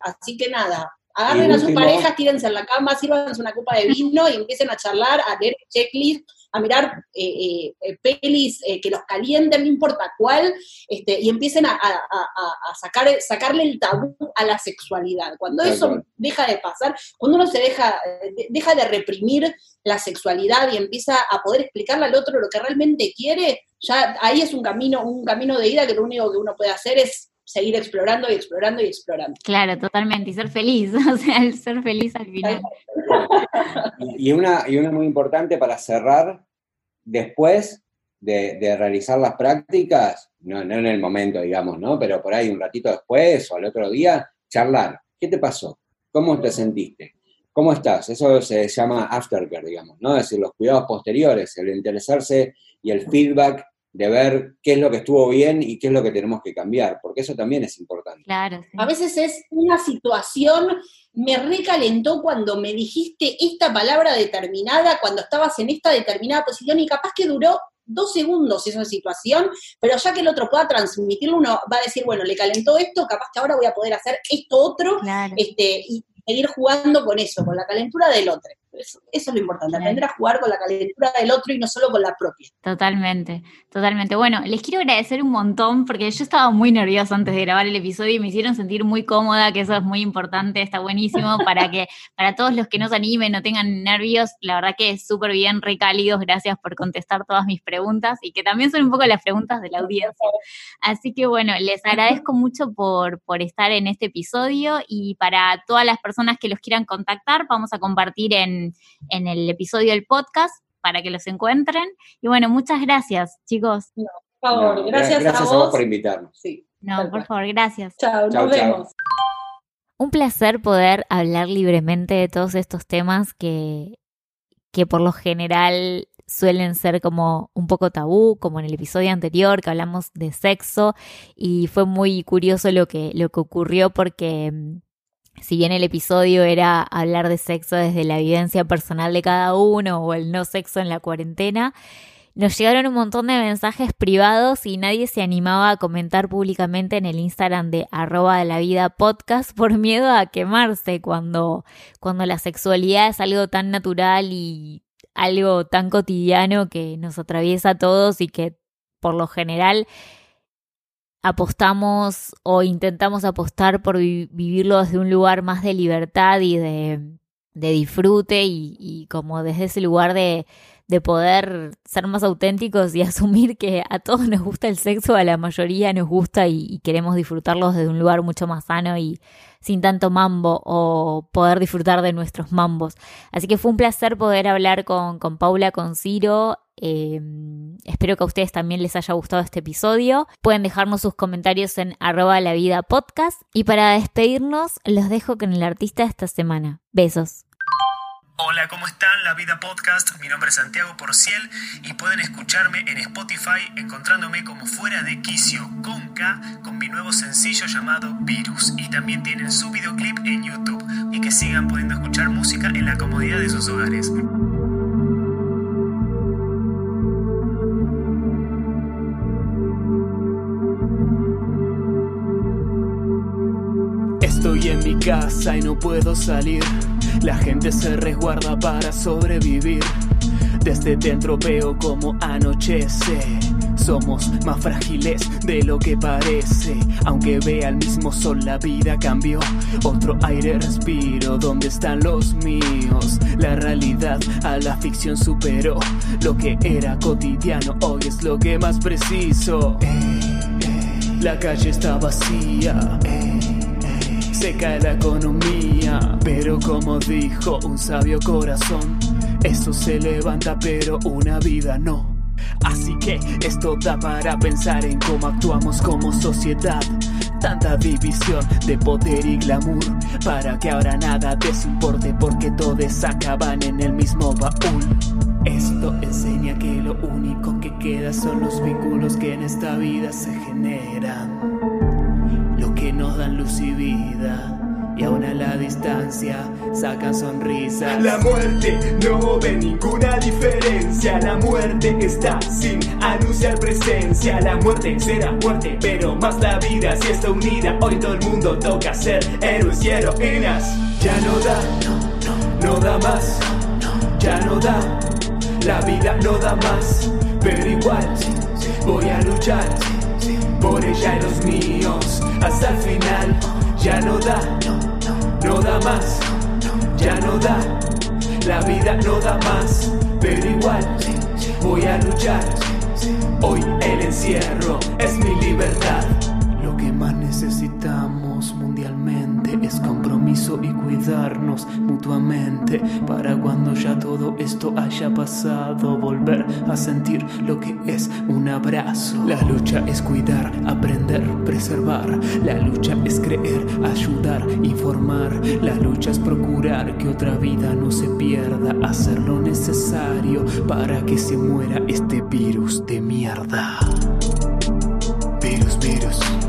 Speaker 2: Así que nada, Agarren a sus parejas, tírense en la cama, sírvanse una copa de vino y empiecen a charlar, a leer checklist, a mirar eh, eh, eh pelis eh, que los calienten, no importa cuál, este, y empiecen a, sacar, sacarle el tabú a la sexualidad. Cuando eso deja de pasar, cuando uno se deja, deja de reprimir la sexualidad y empieza a poder explicarle al otro lo que realmente quiere, ya ahí es un camino, un camino de ida que lo único que uno puede hacer es seguir explorando y explorando y explorando.
Speaker 1: Claro, totalmente, y ser feliz, o sea, el ser feliz al final.
Speaker 3: y, una, y una muy importante para cerrar, después de, realizar las prácticas, no, en el momento, digamos, ¿no? Pero por ahí un ratito después o al otro día, charlar. ¿Qué te pasó? ¿Cómo te sentiste? ¿Cómo estás? Eso se llama aftercare, digamos, ¿no? Es decir, los cuidados posteriores, el interesarse y el feedback de ver qué es lo que estuvo bien y qué es lo que tenemos que cambiar, porque eso también es importante.
Speaker 1: Claro.
Speaker 2: A veces es una situación, me recalentó cuando me dijiste esta palabra determinada, cuando estabas en esta determinada posición y capaz que duró dos segundos esa situación, pero ya que el otro pueda transmitirlo, uno va a decir, bueno, le calentó esto, capaz que ahora voy a poder hacer esto otro, este, y seguir jugando con eso, con la calentura del otro. Eso, es lo importante, aprender a jugar con la calentura del otro y no solo con la propia.
Speaker 1: Totalmente, totalmente. Bueno, les quiero agradecer un montón porque yo estaba muy nerviosa antes de grabar el episodio y me hicieron sentir muy cómoda, que eso es muy importante, está buenísimo para que para todos los que no se animen, no tengan nervios, la verdad que es súper bien, recálidos, gracias por contestar todas mis preguntas y que también son un poco las preguntas de la audiencia. Así que bueno, les agradezco mucho por, por estar en este episodio y para todas las personas que los quieran contactar, vamos a compartir en en, el episodio del podcast para que los encuentren. Y bueno, muchas gracias, chicos.
Speaker 2: por favor, gracias,
Speaker 3: a, vos. por invitarnos.
Speaker 1: no, por favor, gracias.
Speaker 2: Chao, nos vemos.
Speaker 1: Un placer poder hablar libremente de todos estos temas que, que por lo general suelen ser como un poco tabú, como en el episodio anterior que hablamos de sexo y fue muy curioso lo que, lo que ocurrió porque mm, si bien el episodio era hablar de sexo desde la vivencia personal de cada uno o el no sexo en la cuarentena, nos llegaron un montón de mensajes privados y nadie se animaba a comentar públicamente en el Instagram de arroba de la vida podcast por miedo a quemarse cuando, cuando la sexualidad es algo tan natural y algo tan cotidiano que nos atraviesa a todos y que por lo general apostamos o intentamos apostar por vivirlo desde un lugar más de libertad y de, disfrute y, como desde ese lugar de, de poder ser más auténticos y asumir que a todos nos gusta el sexo, a la mayoría nos gusta y, queremos disfrutarlo desde un lugar mucho más sano y sin tanto mambo o poder disfrutar de nuestros mambos. Así que fue un placer poder hablar con, con Paula, con Ciro Em, espero que a ustedes también les haya gustado este episodio. Pueden dejarnos sus comentarios en arroba la vida. Y para despedirnos, los dejo con el artista de esta semana. Besos.
Speaker 4: Hola, ¿cómo están? La Vida Podcast. Mi nombre es Santiago Porciel y pueden escucharme en Spotify encontrándome como fuera de quicio con K con mi nuevo sencillo llamado Virus. Y también tienen su videoclip en YouTube y que sigan pudiendo escuchar música en la comodidad de sus hogares. Estoy en mi casa y no puedo salir. La gente se resguarda para sobrevivir. Desde dentro veo como anochece. Somos más frágiles de lo que parece. Aunque vea el mismo sol, la vida cambió. Otro aire respiro. ¿Dónde están los míos? La realidad a la ficción superó. Lo que era cotidiano hoy es lo que más preciso. La calle está vacía se cae la economía. Pero como dijo un sabio corazón, eso se levanta pero una vida no. Así que esto da para pensar en cómo actuamos como sociedad. Tanta división de poder y glamour para que ahora nada desimporte porque todos acaban en el mismo baúl. Esto enseña que lo único que queda son los vínculos que en esta vida se generan Y aún a la distancia sacan sonrisas. La muerte no ve ninguna diferencia. La muerte está sin anunciar presencia. La muerte será muerte, pero más la vida si está unida. Hoy todo el mundo toca ser héroes y heroínas. Ya no da, no da más. Ya no da, la vida no da más. Pero igual voy a luchar por ella y los míos. Hasta el final ya no da, no da más, ya no da, la vida no da más, pero igual voy a luchar. Hoy el encierro es mi libertad. Lo que más necesitamos mundialmente es compromiso y cuidarnos mutuamente para cuando ya todo esto haya pasado volver a sentir lo que es un abrazo. La lucha es cuidar, aprender, preservar. La lucha es creer, ayudar, informar. La lucha es procurar que otra vida no se pierda, hacer lo necesario para que se muera este virus de mierda. Virus, virus.